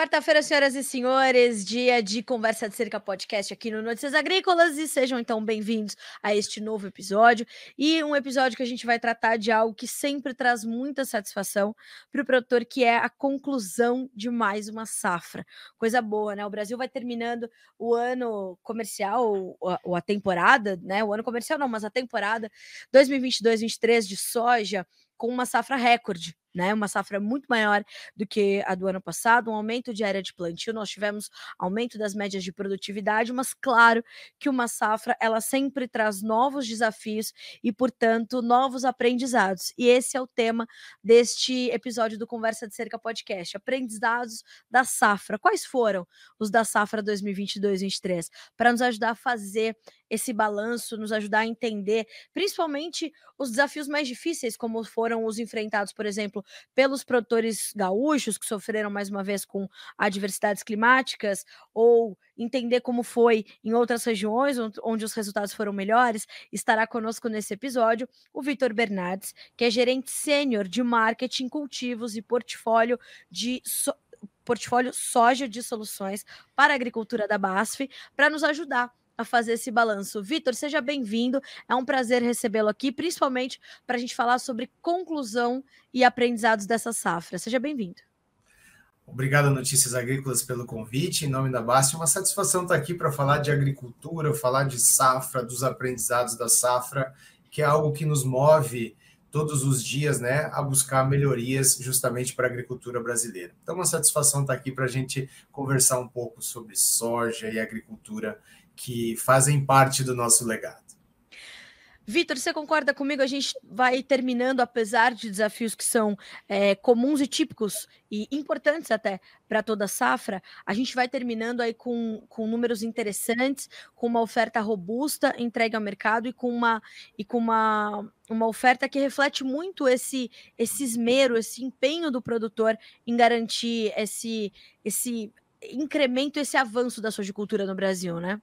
Quarta-feira, senhoras e senhores, dia de Conversa de Cerca Podcast aqui no Notícias Agrícolas e sejam então bem-vindos a este novo episódio e um episódio que a gente vai tratar de algo que sempre traz muita satisfação para o produtor, que é a conclusão de mais uma safra. Coisa boa, né? O Brasil vai terminando o ano comercial, ou a temporada, né? O ano comercial não, mas a temporada 2022-23 de soja com uma safra recorde, né? Uma safra muito maior do que a do ano passado, um aumento de área de plantio, nós tivemos aumento das médias de produtividade, mas claro que uma safra ela sempre traz novos desafios e, portanto, novos aprendizados. E esse é o tema deste episódio do Conversa de Cerca Podcast, aprendizados da safra. Quais foram os da safra 2022-23 para nos ajudar a fazer esse balanço, nos ajudar a entender, principalmente os desafios mais difíceis, como foram os enfrentados, por exemplo, pelos produtores gaúchos, que sofreram mais uma vez com adversidades climáticas, ou entender como foi em outras regiões onde os resultados foram melhores, estará conosco nesse episódio o Vitor Bernardes, que é gerente sênior de marketing, cultivos e portfólio de so portfólio soja de soluções para a agricultura da BASF, para nos ajudar a fazer esse balanço. Vitor, seja bem-vindo. É um prazer recebê-lo aqui, principalmente para a gente falar sobre conclusão e aprendizados dessa safra. Seja bem-vindo. Obrigado, Notícias Agrícolas, pelo convite. Em nome da BASF, uma satisfação estar aqui para falar de agricultura, falar de safra, dos aprendizados da safra, que é algo que nos move todos os dias né, a buscar melhorias justamente para a agricultura brasileira. Então, uma satisfação estar aqui para a gente conversar um pouco sobre soja e agricultura que fazem parte do nosso legado. Vitor, você concorda comigo? A gente vai terminando, apesar de desafios que são é, comuns e típicos e importantes até para toda a safra, a gente vai terminando aí com, com números interessantes, com uma oferta robusta entregue ao mercado e com uma, e com uma, uma oferta que reflete muito esse, esse esmero, esse empenho do produtor em garantir esse, esse incremento, esse avanço da sojicultura no Brasil, né?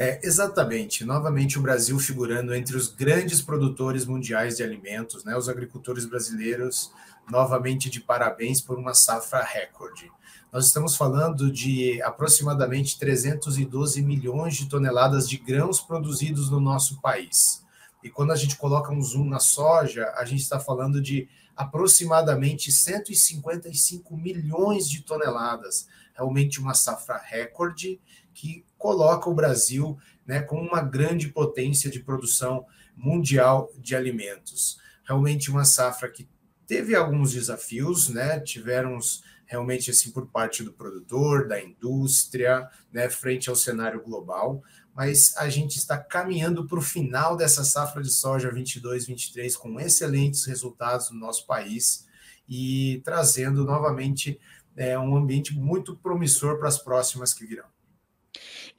É, exatamente. Novamente, o Brasil figurando entre os grandes produtores mundiais de alimentos, né? Os agricultores brasileiros, novamente de parabéns por uma safra recorde. Nós estamos falando de aproximadamente 312 milhões de toneladas de grãos produzidos no nosso país. E quando a gente coloca um zoom na soja, a gente está falando de aproximadamente 155 milhões de toneladas. Realmente uma safra recorde que coloca o Brasil né, como uma grande potência de produção mundial de alimentos. Realmente uma safra que teve alguns desafios, né? Tiveram realmente assim por parte do produtor, da indústria, né, frente ao cenário global, mas a gente está caminhando para o final dessa safra de soja 22-23 com excelentes resultados no nosso país e trazendo novamente é, um ambiente muito promissor para as próximas que virão.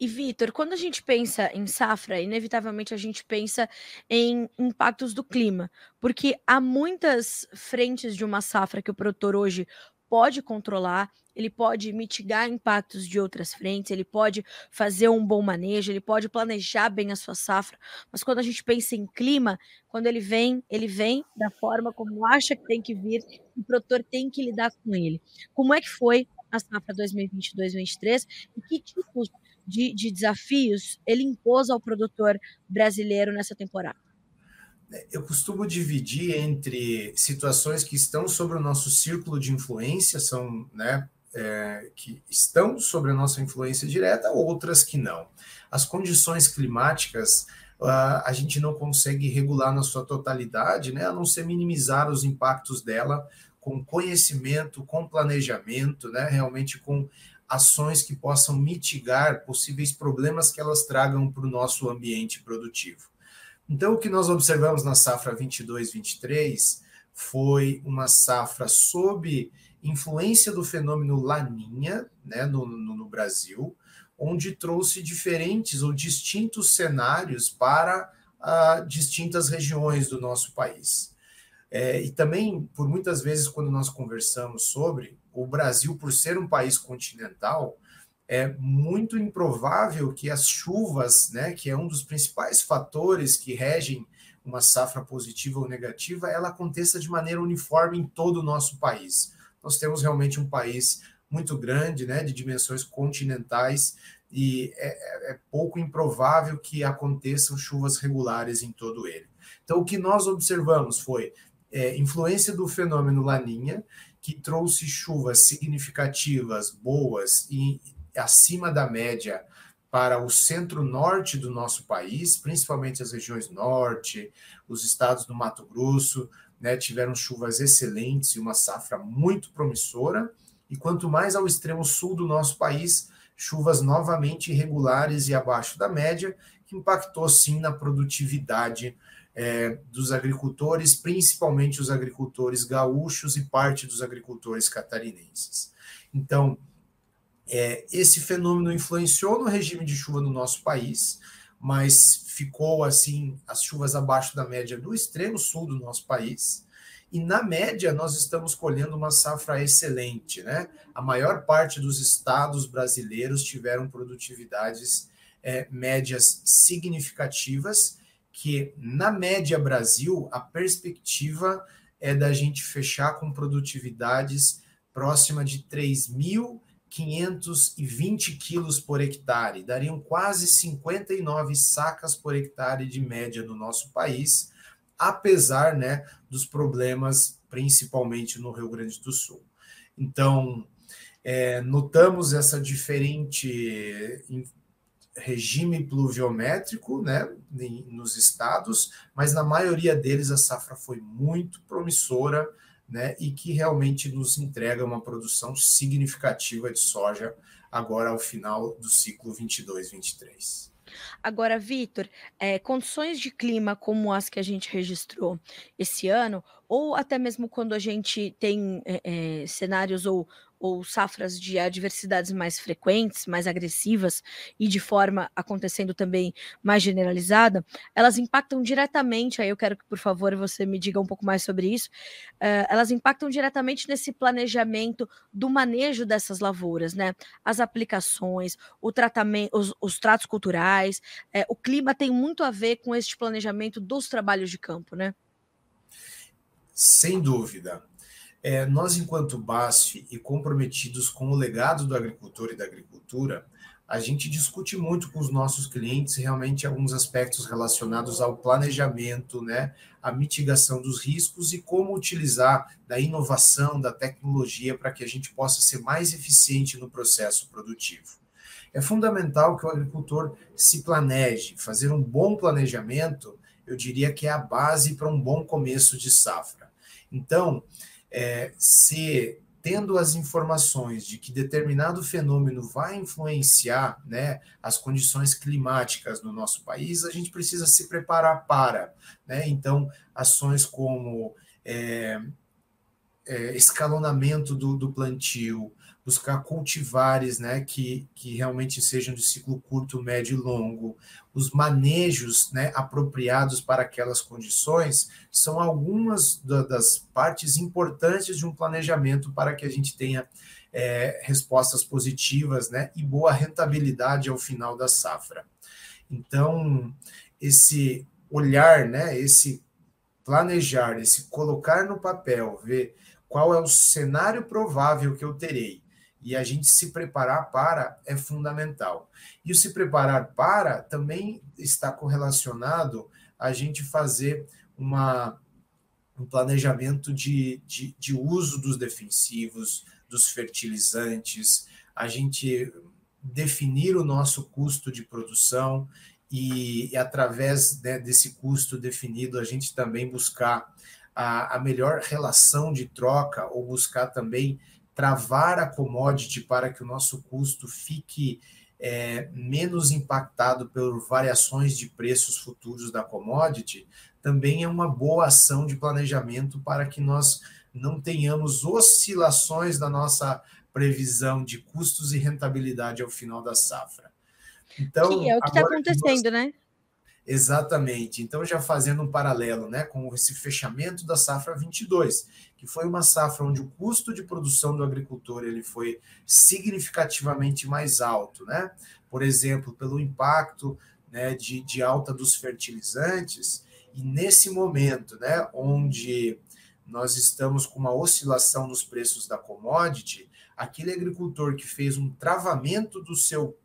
E Vitor, quando a gente pensa em safra, inevitavelmente a gente pensa em impactos do clima, porque há muitas frentes de uma safra que o produtor hoje pode controlar, ele pode mitigar impactos de outras frentes, ele pode fazer um bom manejo, ele pode planejar bem a sua safra, mas quando a gente pensa em clima, quando ele vem, ele vem da forma como acha que tem que vir, o produtor tem que lidar com ele. Como é que foi a safra 2022-2023 e que tipos de, de desafios ele impôs ao produtor brasileiro nessa temporada? Eu costumo dividir entre situações que estão sobre o nosso círculo de influência, são, né, é, que estão sobre a nossa influência direta, outras que não. As condições climáticas uh, a gente não consegue regular na sua totalidade, né, a não ser minimizar os impactos dela com conhecimento, com planejamento, né, realmente com ações que possam mitigar possíveis problemas que elas tragam para o nosso ambiente produtivo. Então, o que nós observamos na safra 22-23 foi uma safra sob influência do fenômeno Laninha né, no, no, no Brasil, onde trouxe diferentes ou distintos cenários para uh, distintas regiões do nosso país. É, e também, por muitas vezes, quando nós conversamos sobre, o Brasil, por ser um país continental, é muito improvável que as chuvas, né, que é um dos principais fatores que regem uma safra positiva ou negativa, ela aconteça de maneira uniforme em todo o nosso país. Nós temos realmente um país muito grande, né, de dimensões continentais, e é, é, é pouco improvável que aconteçam chuvas regulares em todo ele. Então, o que nós observamos foi é, influência do fenômeno Laninha, que trouxe chuvas significativas, boas e acima da média para o centro-norte do nosso país, principalmente as regiões norte, os estados do Mato Grosso, né, tiveram chuvas excelentes e uma safra muito promissora. E quanto mais ao extremo sul do nosso país, chuvas novamente irregulares e abaixo da média, que impactou sim na produtividade é, dos agricultores, principalmente os agricultores gaúchos e parte dos agricultores catarinenses. Então, é, esse fenômeno influenciou no regime de chuva no nosso país, mas ficou assim as chuvas abaixo da média do extremo sul do nosso país. E na média nós estamos colhendo uma safra excelente, né? A maior parte dos estados brasileiros tiveram produtividades é, médias significativas, que na média Brasil a perspectiva é da gente fechar com produtividades próxima de 3 mil 520 quilos por hectare, dariam quase 59 sacas por hectare de média no nosso país, apesar né, dos problemas, principalmente no Rio Grande do Sul. Então, é, notamos essa diferente regime pluviométrico né, nos estados, mas na maioria deles a safra foi muito promissora né, e que realmente nos entrega uma produção significativa de soja agora ao final do ciclo 22-23. Agora, Vitor, é, condições de clima como as que a gente registrou esse ano, ou até mesmo quando a gente tem é, é, cenários ou ou safras de adversidades mais frequentes, mais agressivas e de forma acontecendo também mais generalizada, elas impactam diretamente. Aí eu quero que, por favor, você me diga um pouco mais sobre isso. Uh, elas impactam diretamente nesse planejamento do manejo dessas lavouras, né? As aplicações, o tratamento, os, os tratos culturais, é, o clima tem muito a ver com este planejamento dos trabalhos de campo, né? Sem dúvida. É, nós, enquanto BASF e comprometidos com o legado do agricultor e da agricultura, a gente discute muito com os nossos clientes realmente alguns aspectos relacionados ao planejamento, né, a mitigação dos riscos e como utilizar da inovação, da tecnologia para que a gente possa ser mais eficiente no processo produtivo. É fundamental que o agricultor se planeje, fazer um bom planejamento, eu diria que é a base para um bom começo de safra. Então, é, se tendo as informações de que determinado fenômeno vai influenciar né, as condições climáticas no nosso país, a gente precisa se preparar para. Né? Então, ações como é, é, escalonamento do, do plantio, buscar cultivares né, que, que realmente sejam de ciclo curto, médio e longo, os manejos né, apropriados para aquelas condições, são algumas da, das partes importantes de um planejamento para que a gente tenha é, respostas positivas né, e boa rentabilidade ao final da safra. Então, esse olhar, né, esse planejar, esse colocar no papel, ver qual é o cenário provável que eu terei e a gente se preparar para é fundamental. E o se preparar para também está correlacionado a gente fazer uma, um planejamento de, de, de uso dos defensivos, dos fertilizantes, a gente definir o nosso custo de produção e, e através né, desse custo definido, a gente também buscar a, a melhor relação de troca ou buscar também travar a commodity para que o nosso custo fique é, menos impactado por variações de preços futuros da commodity, também é uma boa ação de planejamento para que nós não tenhamos oscilações da nossa previsão de custos e rentabilidade ao final da safra. Então, que é o que está acontecendo, nós... né? Exatamente. Então, já fazendo um paralelo né, com esse fechamento da safra 22, que foi uma safra onde o custo de produção do agricultor ele foi significativamente mais alto, né? Por exemplo, pelo impacto né, de, de alta dos fertilizantes, e nesse momento, né, onde nós estamos com uma oscilação nos preços da commodity, aquele agricultor que fez um travamento do seu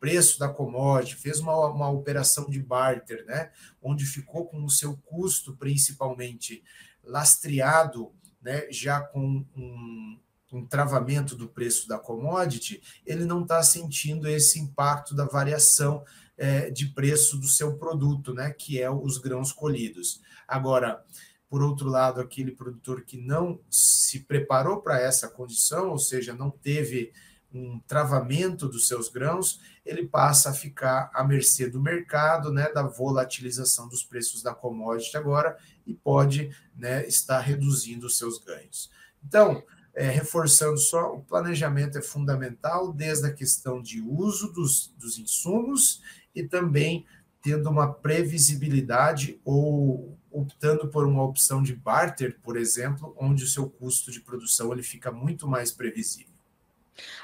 preço da commodity, fez uma, uma operação de barter, né, onde ficou com o seu custo principalmente lastreado, né, já com um, um travamento do preço da commodity, ele não está sentindo esse impacto da variação é, de preço do seu produto, né, que é os grãos colhidos. Agora, por outro lado, aquele produtor que não se preparou para essa condição, ou seja, não teve um travamento dos seus grãos, ele passa a ficar à mercê do mercado, né, da volatilização dos preços da commodity agora e pode né, estar reduzindo os seus ganhos. Então, é, reforçando só, o planejamento é fundamental desde a questão de uso dos, dos insumos e também tendo uma previsibilidade ou optando por uma opção de barter, por exemplo, onde o seu custo de produção ele fica muito mais previsível.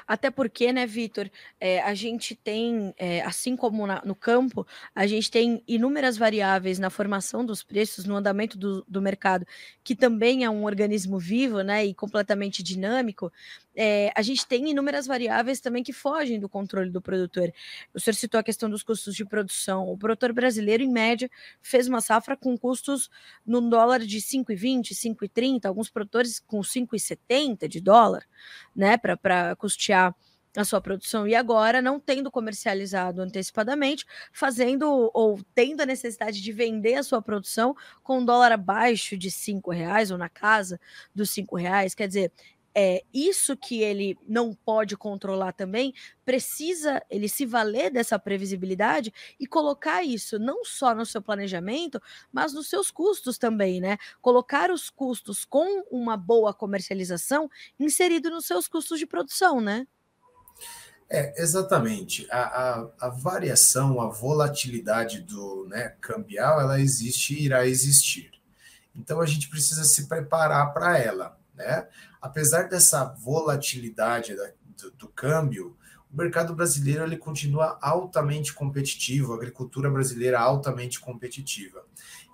Até porque, né, Vitor, é, a gente tem, é, assim como na, no campo, a gente tem inúmeras variáveis na formação dos preços, no andamento do, do mercado, que também é um organismo vivo, né, e completamente dinâmico. É, a gente tem inúmeras variáveis também que fogem do controle do produtor. O senhor citou a questão dos custos de produção. O produtor brasileiro, em média, fez uma safra com custos no dólar de 5,20, 5,30, alguns produtores com 5,70 de dólar, né, para custear a sua produção e agora não tendo comercializado antecipadamente, fazendo ou tendo a necessidade de vender a sua produção com um dólar abaixo de cinco reais ou na casa dos cinco reais, quer dizer, é isso que ele não pode controlar também, precisa ele se valer dessa previsibilidade e colocar isso não só no seu planejamento, mas nos seus custos também, né? Colocar os custos com uma boa comercialização inserido nos seus custos de produção, né? É, exatamente. A, a, a, variação, a volatilidade do né, cambial, ela existe e irá existir. Então a gente precisa se preparar para ela. Né? Apesar dessa volatilidade da, do, do, câmbio, o mercado brasileiro ele continua altamente competitivo, a agricultura brasileira altamente competitiva.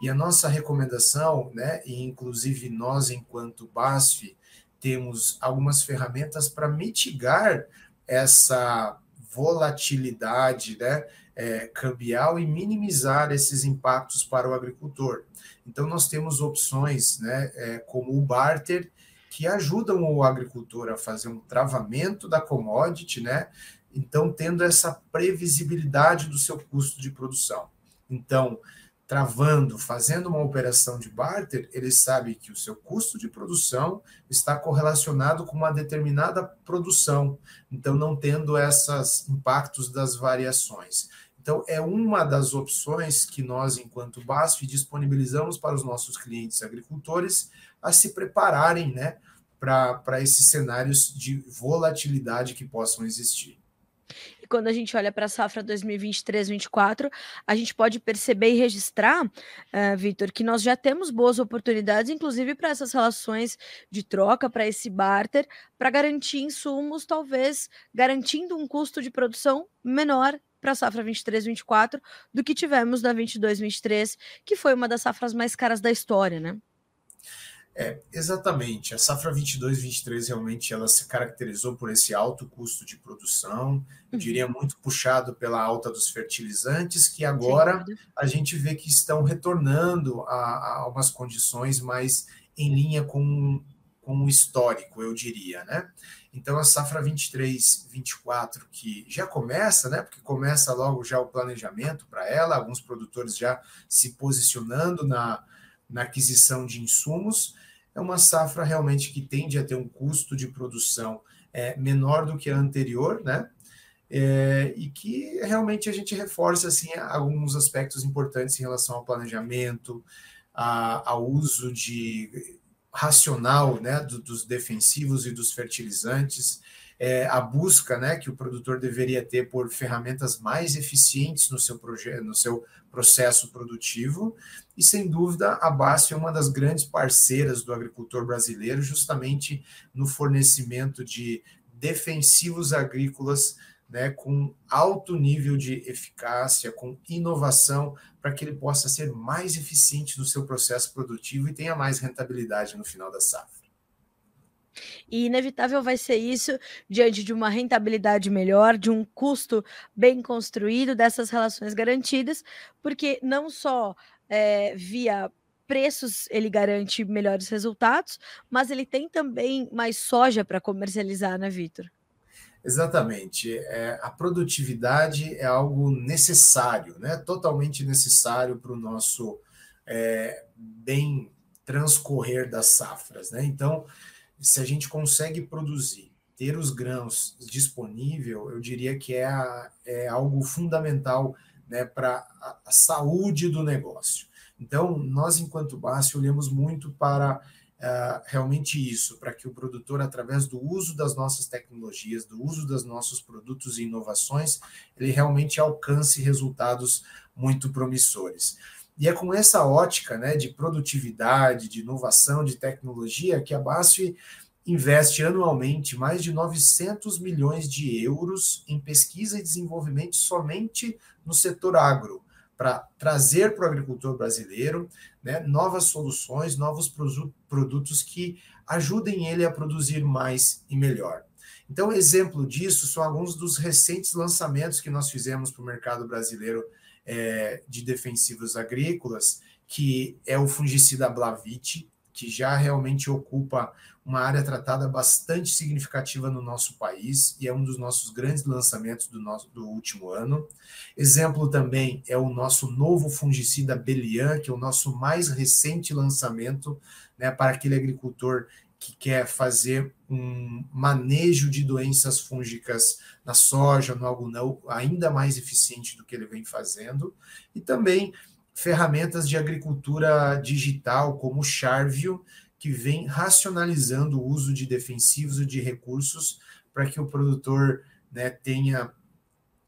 E a nossa recomendação, né, e inclusive nós, enquanto BASF, temos algumas ferramentas para mitigar essa volatilidade né, é, cambial e minimizar esses impactos para o agricultor. Então, nós temos opções né, é, como o barter, que ajudam o agricultor a fazer um travamento da commodity, né? Então, tendo essa previsibilidade do seu custo de produção. Então, travando, fazendo uma operação de barter, ele sabe que o seu custo de produção está correlacionado com uma determinada produção, então não tendo esses impactos das variações. Então, é uma das opções que nós, enquanto BASF, disponibilizamos para os nossos clientes agricultores a se prepararem né, para esses cenários de volatilidade que possam existir. E quando a gente olha para a safra 2023-24, a gente pode perceber e registrar, uh, Vitor, que nós já temos boas oportunidades, inclusive para essas relações de troca, para esse barter, para garantir insumos, talvez garantindo um custo de produção menor para a safra 23-24 do que tivemos na 22-23, que foi uma das safras mais caras da história, né? É, exatamente. A safra 22-23 realmente ela se caracterizou por esse alto custo de produção, eu uhum. diria muito puxado pela alta dos fertilizantes, que agora a gente vê que estão retornando a, a umas condições mais em linha com, com o histórico, eu diria, né? Então a safra 23-24 que já começa, né? Porque começa logo já o planejamento para ela, alguns produtores já se posicionando na na aquisição de insumos, é uma safra realmente que tende a ter um custo de produção é, menor do que a anterior, né? É, e que realmente a gente reforça assim alguns aspectos importantes em relação ao planejamento, a, ao uso de racional, né, do, dos defensivos e dos fertilizantes, é, a busca, né, que o produtor deveria ter por ferramentas mais eficientes no seu no seu processo produtivo, e sem dúvida a BASF é uma das grandes parceiras do agricultor brasileiro, justamente no fornecimento de defensivos agrícolas né, com alto nível de eficácia, com inovação, para que ele possa ser mais eficiente no seu processo produtivo e tenha mais rentabilidade no final da safra. E inevitável vai ser isso diante de uma rentabilidade melhor, de um custo bem construído, dessas relações garantidas, porque não só é, via preços ele garante melhores resultados, mas ele tem também mais soja para comercializar, né, Vitor? Exatamente. É, a produtividade é algo necessário, né? totalmente necessário para o nosso é, bem transcorrer das safras. Né? Então, se a gente consegue produzir, ter os grãos disponível, eu diria que é, a, é algo fundamental né, para a, a, saúde do negócio. Então, nós, enquanto BASF, olhamos muito para uh, realmente isso, para que o produtor, através do uso das nossas tecnologias, do uso dos nossos produtos e inovações, ele realmente alcance resultados muito promissores. E é com essa ótica né, de produtividade, de inovação, de tecnologia, que a BASF investe anualmente mais de 900 milhões de euros em pesquisa e desenvolvimento somente no setor agro, para trazer para o agricultor brasileiro né, novas soluções, novos produtos que ajudem ele a produzir mais e melhor. Então, exemplo disso são alguns dos recentes lançamentos que nós fizemos para o mercado brasileiro é, de defensivos agrícolas, que é o fungicida Blavit, que já realmente ocupa uma área tratada bastante significativa no nosso país e é um dos nossos grandes lançamentos do, nosso, do último ano. Exemplo também é o nosso novo fungicida Belian, que é o nosso mais recente lançamento né, para aquele agricultor que quer fazer um manejo de doenças fúngicas na soja, no algodão, ainda mais eficiente do que ele vem fazendo, e também ferramentas de agricultura digital, como o Charvio, que vem racionalizando o uso de defensivos e de recursos para que o produtor né, tenha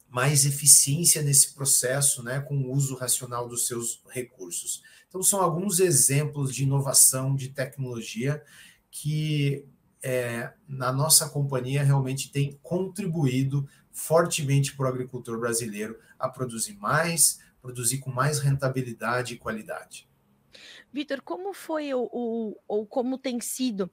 mais eficiência nesse processo, né, com o uso racional dos seus recursos. Então, são alguns exemplos de inovação, de tecnologia que é, na nossa companhia realmente tem contribuído fortemente para o agricultor brasileiro a produzir mais, produzir com mais rentabilidade e qualidade. Vitor, como foi ou como tem sido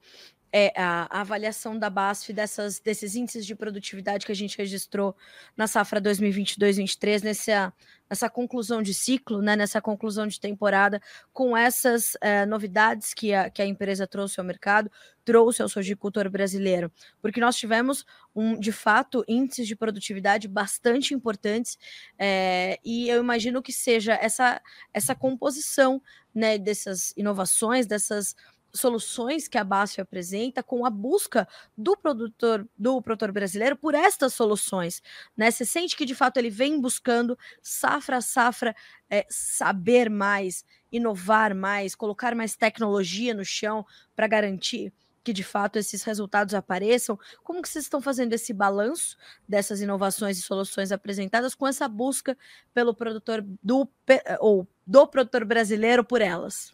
é, a, a, avaliação da BASF dessas, desses índices de produtividade que a gente registrou na safra 2022-23, nessa, nessa conclusão de ciclo, né, nessa conclusão de temporada, com essas é, novidades que a, que a empresa trouxe ao mercado, trouxe ao sojicultor brasileiro, porque nós tivemos, um, de fato, índices de produtividade bastante importantes, é, e eu imagino que seja essa, essa composição né, dessas inovações, dessas soluções que a BASF apresenta com a busca do produtor, do produtor brasileiro por estas soluções, né? Você sente que de fato ele vem buscando safra safra é, saber mais, inovar mais, colocar mais tecnologia no chão para garantir que de fato esses resultados apareçam. Como que vocês estão fazendo esse balanço dessas inovações e soluções apresentadas com essa busca pelo produtor do ou do produtor brasileiro por elas?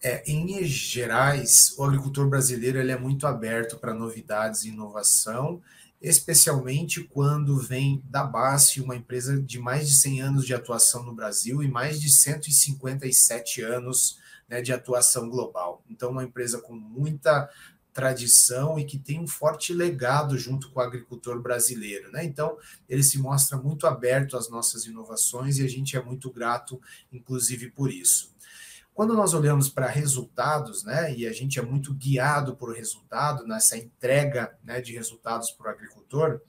É, em linhas gerais, o agricultor brasileiro ele é muito aberto para novidades e inovação, especialmente quando vem da base uma empresa de mais de 100 anos de atuação no Brasil e mais de 157 anos né, de atuação global. Então, uma empresa com muita tradição e que tem um forte legado junto com o agricultor brasileiro. Né? Então, ele se mostra muito aberto às nossas inovações e a gente é muito grato, inclusive, por isso. Quando nós olhamos para resultados, né, e a gente é muito guiado por resultado nessa entrega né, de resultados para o agricultor,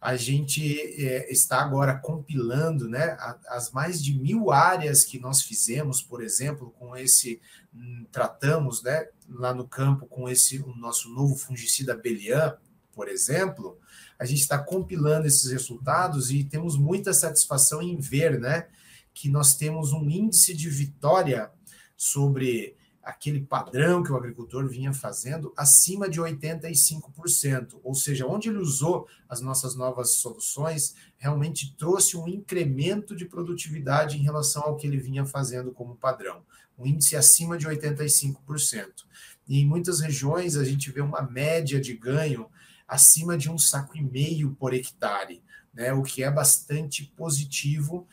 a gente é, está agora compilando né, as mais de mil áreas que nós fizemos, por exemplo, com esse hum, tratamos né, lá no campo com esse o nosso novo fungicida Belian, por exemplo, a gente está compilando esses resultados e temos muita satisfação em ver né, que nós temos um índice de vitória sobre aquele padrão que o agricultor vinha fazendo acima de 85%, ou seja, onde ele usou as nossas novas soluções, realmente trouxe um incremento de produtividade em relação ao que ele vinha fazendo como padrão, um índice acima de 85%. E em muitas regiões a gente vê uma média de ganho acima de um saco e meio por hectare, né, o que é bastante positivo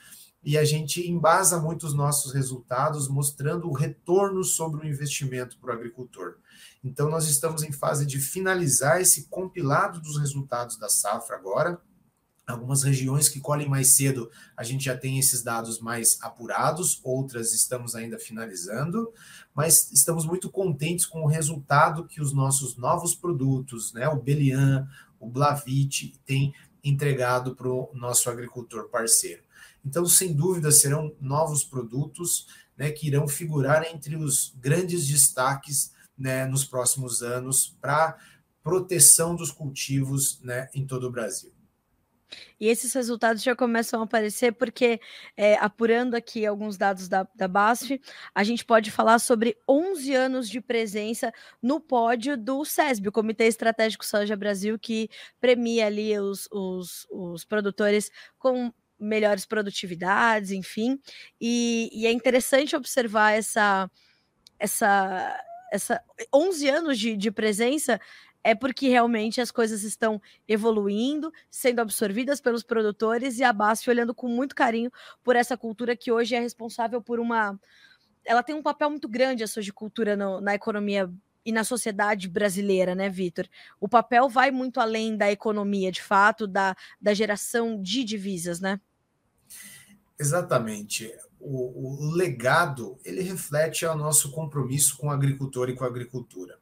e a gente embasa muito os nossos resultados mostrando o retorno sobre o investimento para o agricultor. Então, nós estamos em fase de finalizar esse compilado dos resultados da safra agora. Algumas regiões que colhem mais cedo, a gente já tem esses dados mais apurados, outras estamos ainda finalizando, mas estamos muito contentes com o resultado que os nossos novos produtos, né, o Belian, o Blavit, têm entregado para o nosso agricultor parceiro. Então, sem dúvida, serão novos produtos né, que irão figurar entre os grandes destaques né, nos próximos anos para proteção dos cultivos né, em todo o Brasil. E esses resultados já começam a aparecer porque, é, apurando aqui alguns dados da, da BASF, a gente pode falar sobre 11 anos de presença no pódio do SESB, o Comitê Estratégico Soja Brasil, que premia ali os, os, os produtores com melhores produtividades, enfim. E, e é interessante observar essa, essa, essa 11 anos de, de presença é porque realmente as coisas estão evoluindo, sendo absorvidas pelos produtores e a BASF olhando com muito carinho por essa cultura que hoje é responsável por uma. Ela tem um papel muito grande, a sojicultura, no, na economia e na sociedade brasileira, né, Vitor? O papel vai muito além da economia, de fato, da, da geração de divisas, né? Exatamente. O, o, legado ele reflete o nosso compromisso com o agricultor e com a agricultura.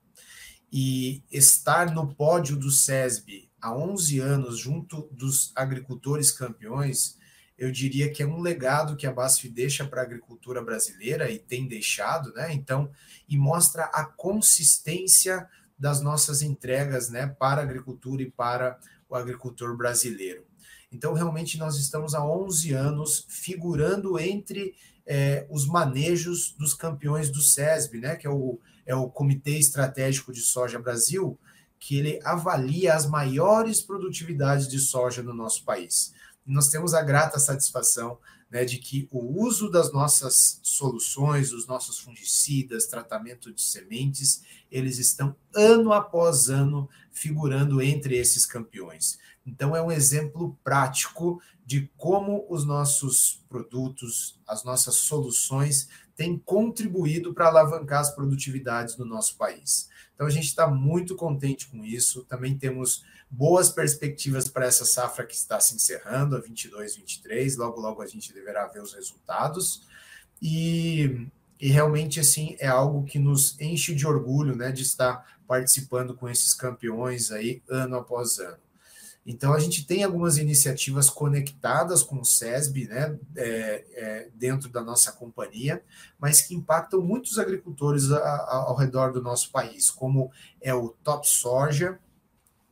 E estar no pódio do SESB há 11 anos, junto dos agricultores campeões, eu diria que é um legado que a BASF deixa para a agricultura brasileira e tem deixado, né? Então, e mostra a consistência das nossas entregas, né, para a agricultura e para o agricultor brasileiro. Então, realmente, nós estamos há 11 anos figurando entre é, os manejos dos campeões do SESB, né, que é o, é o Comitê Estratégico de Soja Brasil, que ele avalia as maiores produtividades de soja no nosso país. E nós temos a grata satisfação né, de que o uso das nossas soluções, dos nossos fungicidas, tratamento de sementes, eles estão ano após ano figurando entre esses campeões. Então, é um exemplo prático de como os nossos produtos, as nossas soluções têm contribuído para alavancar as produtividades do nosso país. Então, a gente está muito contente com isso. Também temos boas perspectivas para essa safra que está se encerrando, a 22, 23. Logo, logo a gente deverá ver os resultados. E, e realmente, assim, é algo que nos enche de orgulho, né, de estar participando com esses campeões aí ano após ano. Então, a gente tem algumas iniciativas conectadas com o SESB, né, é, é, dentro da nossa companhia, mas que impactam muitos agricultores a, a, ao redor do nosso país, como é o Top Soja,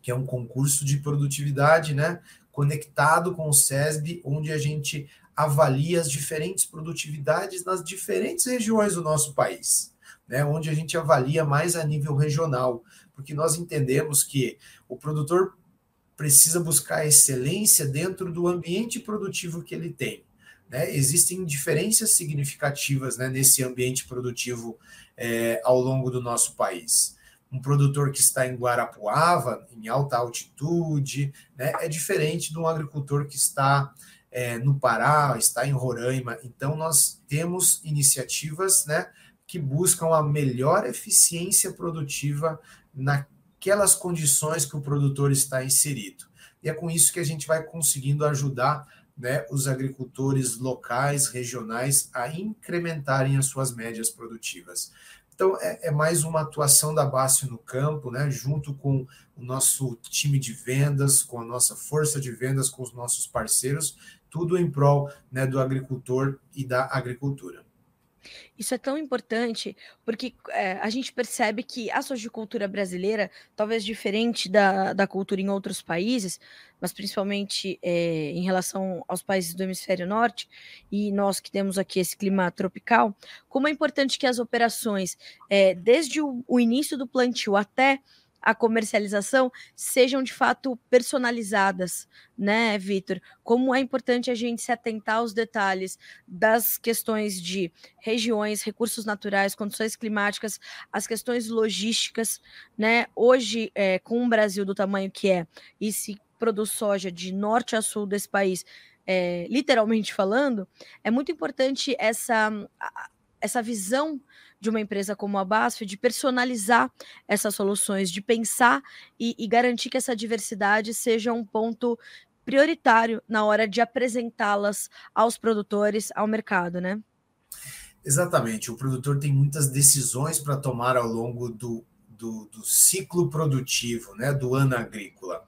que é um concurso de produtividade, né, conectado com o SESB, onde a gente avalia as diferentes produtividades nas diferentes regiões do nosso país, né, onde a gente avalia mais a nível regional, porque nós entendemos que o produtor precisa buscar excelência dentro do ambiente produtivo que ele tem. Né? Existem diferenças significativas né, nesse ambiente produtivo é, ao longo do nosso país. Um produtor que está em Guarapuava, em alta altitude, né, é diferente de um agricultor que está é, no Pará, está em Roraima. Então, nós temos iniciativas né, que buscam a melhor eficiência produtiva na aquelas condições que o produtor está inserido. E é com isso que a gente vai conseguindo ajudar né, os agricultores locais, regionais, a incrementarem as suas médias produtivas. Então, é, é mais uma atuação da BASF no campo, né, junto com o nosso time de vendas, com a nossa força de vendas, com os nossos parceiros, tudo em prol né, do agricultor e da agricultura. Isso é tão importante porque é, a gente percebe que a sojicultura brasileira, talvez diferente da, da cultura em outros países, mas principalmente é, em relação aos países do hemisfério norte, e nós que temos aqui esse clima tropical, como é importante que as operações, é, desde o, o início do plantio até a comercialização sejam de fato personalizadas, né, Vitor? Como é importante a gente se atentar aos detalhes das questões de regiões, recursos naturais, condições climáticas, as questões logísticas, né? Hoje, é, com um Brasil do tamanho que é, e se produz soja de norte a sul desse país, é, literalmente falando, é muito importante essa, essa visão de uma empresa como a BASF de personalizar essas soluções, de pensar e, e garantir que essa diversidade seja um ponto prioritário na hora de apresentá-las aos produtores, ao mercado, né? Exatamente. O produtor tem muitas decisões para tomar ao longo do, do, do, ciclo produtivo, né, do ano agrícola.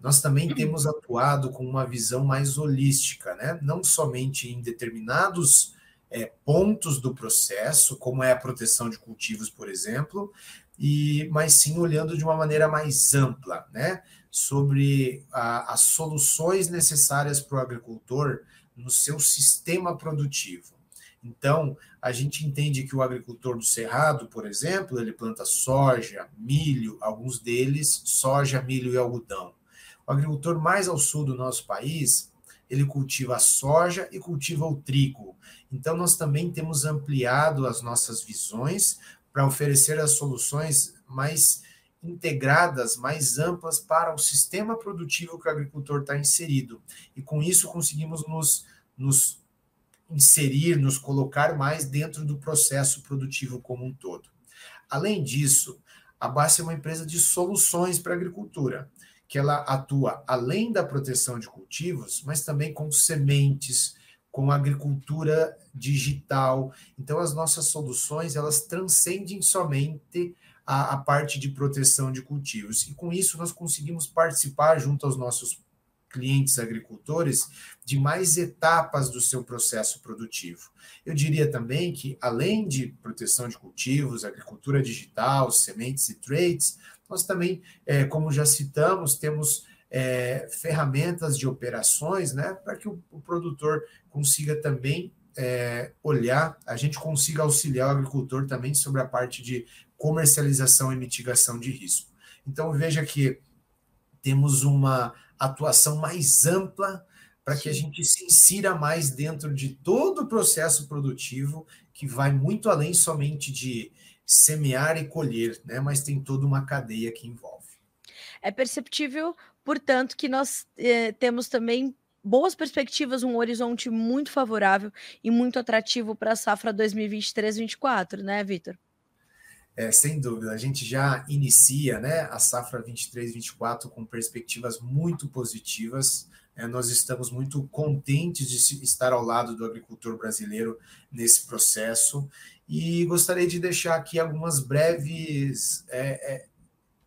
Nós também temos atuado com uma visão mais holística, né, não somente em determinados é, pontos do processo, como é a proteção de cultivos, por exemplo, e mas sim olhando de uma maneira mais ampla, né, sobre a, as soluções necessárias para o agricultor no seu sistema produtivo. Então, a gente entende que o agricultor do Cerrado, por exemplo, ele planta soja, milho, alguns deles soja, milho e algodão. O agricultor mais ao sul do nosso país, ele cultiva a soja e cultiva o trigo. Então, nós também temos ampliado as nossas visões para oferecer as soluções mais integradas, mais amplas para o sistema produtivo que o agricultor está inserido. E com isso conseguimos nos, nos inserir, nos colocar mais dentro do processo produtivo como um todo. Além disso, a BASF é uma empresa de soluções para a agricultura, que ela atua além da proteção de cultivos, mas também com sementes, com agricultura digital. Então, as nossas soluções elas transcendem somente a, a, parte de proteção de cultivos. E com isso, nós conseguimos participar, junto aos nossos clientes agricultores, de mais etapas do seu processo produtivo. Eu diria também que, além de proteção de cultivos, agricultura digital, sementes e trades, nós também, é, como já citamos, temos é, ferramentas de operações, né, para que o, o, produtor consiga também é, olhar, a gente consiga auxiliar o agricultor também sobre a parte de comercialização e mitigação de risco. Então veja que temos uma atuação mais ampla para que a gente se insira mais dentro de todo o processo produtivo que vai muito além somente de semear e colher, né? Mas tem toda uma cadeia que envolve. É perceptível Portanto, que nós eh, temos também boas perspectivas, um horizonte muito favorável e muito atrativo para a safra 2023-24, né, Vitor? É, sem dúvida, a gente já inicia né, a safra 23-24 com perspectivas muito positivas. É, nós estamos muito contentes de estar ao lado do agricultor brasileiro nesse processo. E gostaria de deixar aqui algumas breves é, é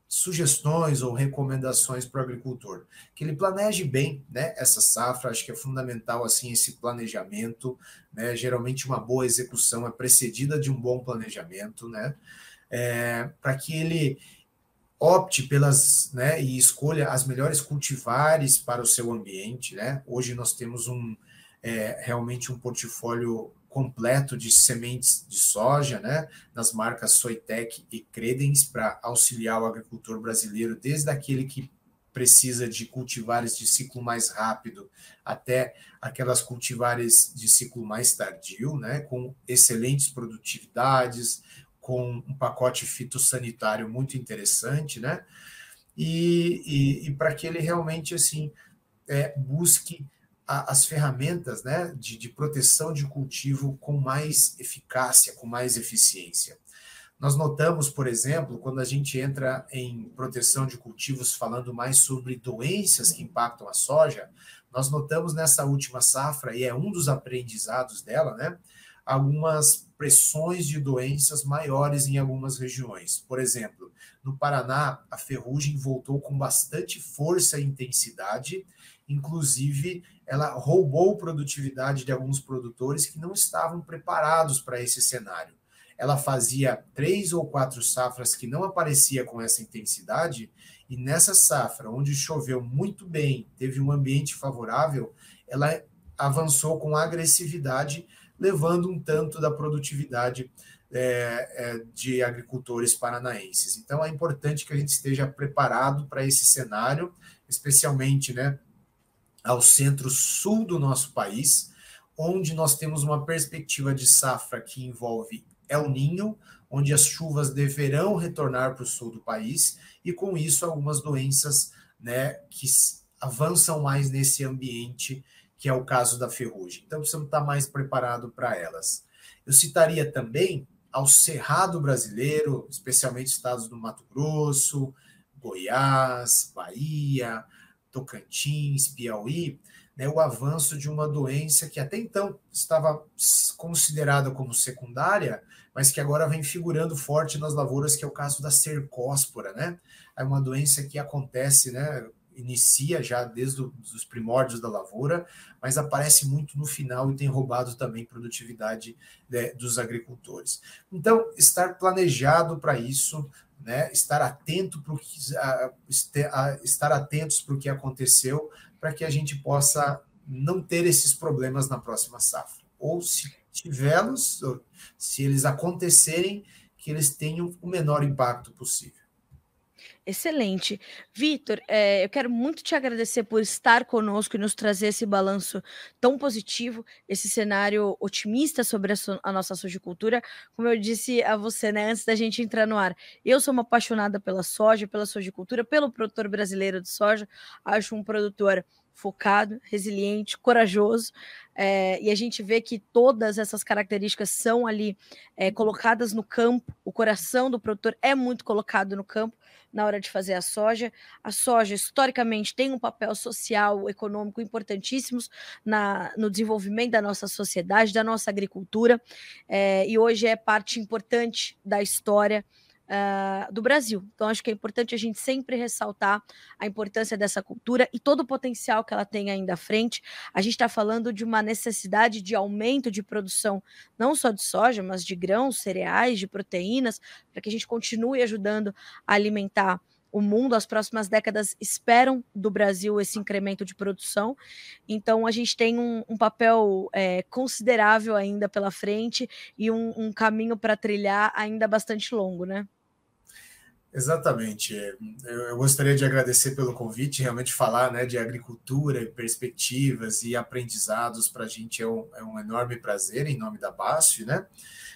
sugestões ou recomendações para o agricultor, que ele planeje bem, né, essa safra, acho que é fundamental assim esse planejamento, né, geralmente uma boa execução é precedida de um bom planejamento, né, é, para que ele opte pelas, né, e escolha as melhores cultivares para o seu ambiente, né, hoje nós temos um, é, realmente um portfólio completo de sementes de soja, né, nas marcas Soitec e Credens, para auxiliar o agricultor brasileiro, desde aquele que precisa de cultivares de ciclo mais rápido até aquelas cultivares de ciclo mais tardio, né, com excelentes produtividades, com um pacote fitossanitário muito interessante, né, e, e, e para que ele realmente assim é, busque a, as ferramentas né, de, de proteção de cultivo com mais eficácia, com mais eficiência. Nós notamos, por exemplo, quando a gente entra em proteção de cultivos falando mais sobre doenças que impactam a soja, nós notamos nessa última safra, e é um dos aprendizados dela, né? Algumas pressões de doenças maiores em algumas regiões. Por exemplo, no Paraná, a ferrugem voltou com bastante força e intensidade, inclusive ela roubou produtividade de alguns produtores que não estavam preparados para esse cenário. Ela fazia três ou quatro safras que não aparecia com essa intensidade, e nessa safra, onde choveu muito bem, teve um ambiente favorável, ela avançou com agressividade, levando um tanto da produtividade é, é, de agricultores paranaenses. Então é importante que a gente esteja preparado para esse cenário, especialmente né, ao centro-sul do nosso país, onde nós temos uma perspectiva de safra que envolve El Ninho, onde as chuvas deverão retornar para o sul do país, e com isso algumas doenças né, que avançam mais nesse ambiente que é o caso da ferrugem. Então, precisamos estar mais preparados para elas. Eu citaria também ao cerrado brasileiro, especialmente estados do Mato Grosso, Goiás, Bahia, Tocantins, Piauí, né, o avanço de uma doença que até então estava considerada como secundária, mas que agora vem figurando forte nas lavouras, que é o caso da cercóspora, né? É uma doença que acontece, né? Inicia já desde os primórdios da lavoura, mas aparece muito no final e tem roubado também produtividade né, dos agricultores. Então, estar planejado para isso, né? Estar atento para estar atentos para o que aconteceu, para que a gente possa não ter esses problemas na próxima safra. Ou se tivê-los, se eles acontecerem, que eles tenham o menor impacto possível. Excelente. Vitor, é, eu quero muito te agradecer por estar conosco e nos trazer esse balanço tão positivo, esse cenário otimista sobre a, so, a nossa sojicultura. Como eu disse a você, né, antes da gente entrar no ar, eu sou uma apaixonada pela soja, pela sojicultura, pelo produtor brasileiro de soja. Acho um produtor focado, resiliente, corajoso, é, e a gente vê que todas essas características são ali é, colocadas no campo, o coração do produtor é muito colocado no campo na hora de fazer a soja. A soja, historicamente, tem um papel social, econômico importantíssimos na, no desenvolvimento da nossa sociedade, da nossa agricultura, é, e hoje é parte importante da história uh, do Brasil. Então, acho que é importante a gente sempre ressaltar a importância dessa cultura e todo o potencial que ela tem ainda à frente. A gente está falando de uma necessidade de aumento de produção, não só de soja, mas de grãos, cereais, de proteínas, para que a gente continue ajudando a alimentar o mundo, as próximas décadas esperam do Brasil esse incremento de produção. Então, a gente tem um, um papel é, considerável ainda pela frente e um, um caminho para trilhar ainda bastante longo, né? Exatamente. Eu gostaria de agradecer pelo convite, realmente falar né, de agricultura, perspectivas e aprendizados para a gente é um, é um, enorme prazer em nome da BASF, né?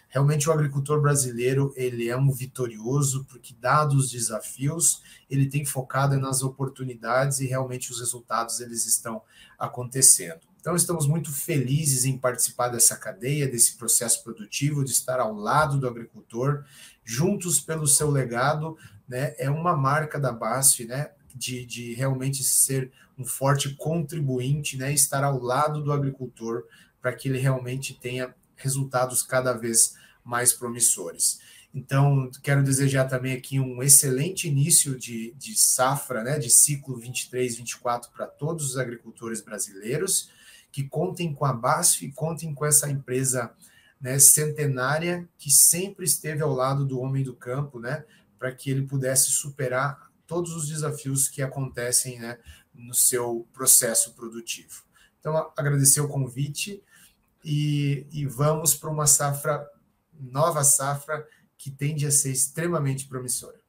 Realmente o agricultor brasileiro ele é um vitorioso porque dados os desafios ele tem focado nas oportunidades e realmente os resultados eles estão acontecendo. Então estamos muito felizes em participar dessa cadeia, desse processo produtivo, de estar ao lado do agricultor juntos pelo seu legado, né, é uma marca da BASF, né, de, de realmente ser um forte contribuinte, né, estar ao lado do agricultor para que ele realmente tenha resultados cada vez mais promissores. Então, quero desejar também aqui um excelente início de, de safra, né, de ciclo 23, 24 para todos os agricultores brasileiros, que contem com a BASF, contem com essa empresa né, centenária que sempre esteve ao lado do homem do campo, né, para que ele pudesse superar todos os desafios que acontecem né, no seu processo produtivo. Então, agradecer o convite e, e vamos para uma safra, nova safra, que tende a ser extremamente promissora.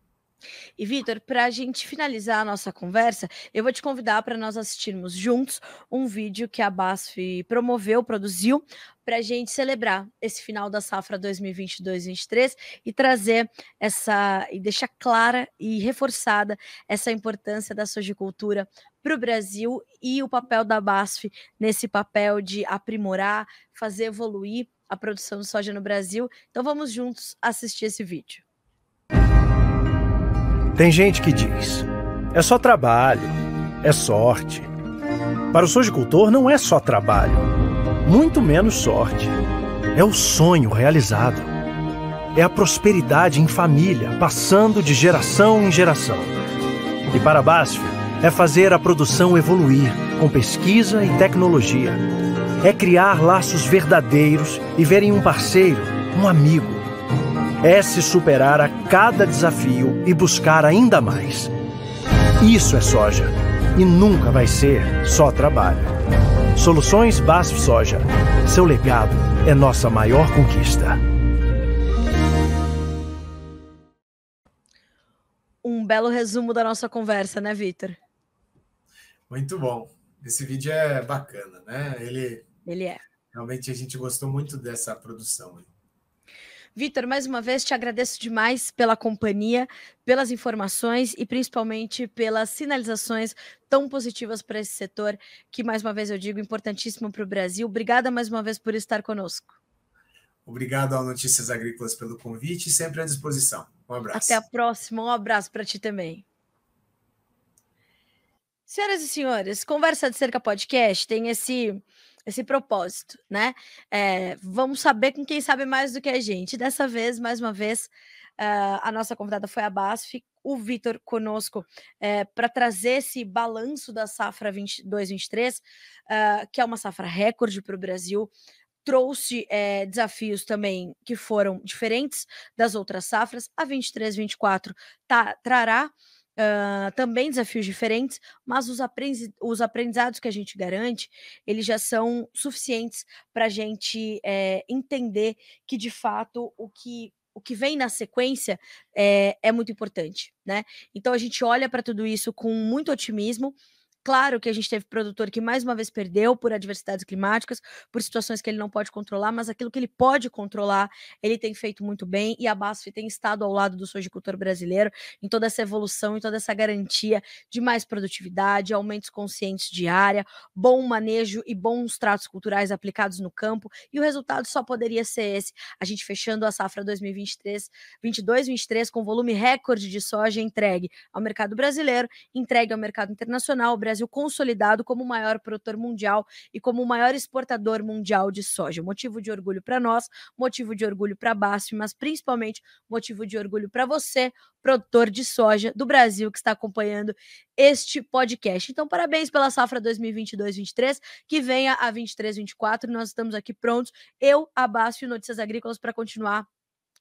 E, Vitor, para a gente finalizar a nossa conversa, eu vou te convidar para nós assistirmos juntos um vídeo que a BASF promoveu, produziu, para a gente celebrar esse final da safra 2022-23 e trazer essa, e deixar clara e reforçada essa importância da sojicultura para o Brasil e o papel da BASF nesse papel de aprimorar, fazer evoluir a produção de soja no Brasil. Então vamos juntos assistir esse vídeo. Tem gente que diz: é só trabalho, é sorte. Para o sojicultor não é só trabalho, muito menos sorte. É o sonho realizado. É a prosperidade em família, passando de geração em geração. E para a BASF, é fazer a produção evoluir com pesquisa e tecnologia. É criar laços verdadeiros e ver em um parceiro, um amigo é se superar a cada desafio e buscar ainda mais. Isso é soja e nunca vai ser só trabalho. Soluções BASF Soja. Seu legado é nossa maior conquista. Um belo resumo da nossa conversa, né, Vitor? Muito bom. Esse vídeo é bacana, né? Ele, Ele é. Realmente a gente gostou muito dessa produção. Vitor, mais uma vez te agradeço demais pela companhia, pelas informações e principalmente pelas sinalizações tão positivas para esse setor, que mais uma vez eu digo, importantíssimo para o Brasil. Obrigada mais uma vez por estar conosco. Obrigado ao Notícias Agrícolas pelo convite sempre à disposição. Um abraço. Até a próxima. Um abraço para ti também. Senhoras e senhores, Conversa de Cerca Podcast tem esse esse propósito, né? É, vamos saber com quem sabe mais do que a gente. Dessa vez, mais uma vez, uh, a nossa convidada foi a BASF, o Vitor conosco é, para trazer esse balanço da safra 22-23, uh, que é uma safra recorde para o Brasil. Trouxe é, desafios também que foram diferentes das outras safras. A 23-24 tá, trará Uh, também desafios diferentes, mas os, aprendi os aprendizados que a gente garante, eles já são suficientes para a gente é, entender que, de fato, o que, o que vem na sequência é, é muito importante, né? Então, a gente olha para tudo isso com muito otimismo, Claro que a gente teve produtor que mais uma vez perdeu por adversidades climáticas, por situações que ele não pode controlar, mas aquilo que ele pode controlar, ele tem feito muito bem e a BASF tem estado ao lado do sojicultor brasileiro em toda essa evolução, em toda essa garantia de mais produtividade, aumentos conscientes de área, bom manejo e bons tratos culturais aplicados no campo, e o resultado só poderia ser esse, a gente fechando a safra 2023, 22, 23 com volume recorde de soja entregue ao mercado brasileiro, entregue ao mercado internacional, o Brasil Brasil consolidado como o maior produtor mundial e como o maior exportador mundial de soja. Motivo de orgulho para nós, motivo de orgulho para a BASF, mas principalmente motivo de orgulho para você, produtor de soja do Brasil que está acompanhando este podcast. Então, parabéns pela safra 2022-23, que venha a 23-24. Nós estamos aqui prontos, eu, a BASF Notícias Agrícolas, para continuar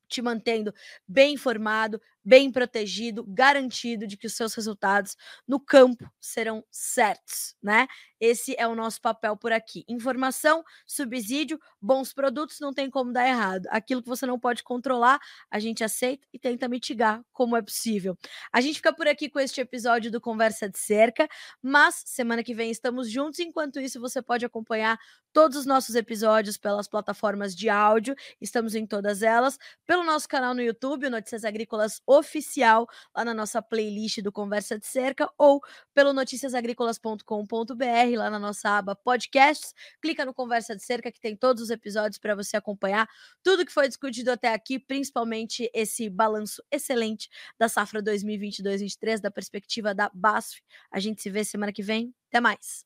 te mantendo bem informado, bem protegido, garantido de que os seus resultados no campo serão certos, né? Esse é o nosso papel por aqui. Informação, subsídio, bons produtos, não tem como dar errado. Aquilo que você não pode controlar, a gente aceita e tenta mitigar como é possível. A gente fica por aqui com este episódio do Conversa de Cerca, mas semana que vem estamos juntos. Enquanto isso, você pode acompanhar todos os nossos episódios pelas plataformas de áudio, estamos em todas elas, pelo nosso canal no YouTube, Notícias Agrícolas Oficial, lá na nossa playlist do Conversa de Cerca, ou pelo noticiasagricolas.com.br lá na nossa aba podcasts. Clica no Conversa de Cerca que tem todos os episódios para você acompanhar tudo que foi discutido até aqui, principalmente esse balanço excelente da safra 2022-23 da perspectiva da BASF. A gente se vê semana que vem. Até mais.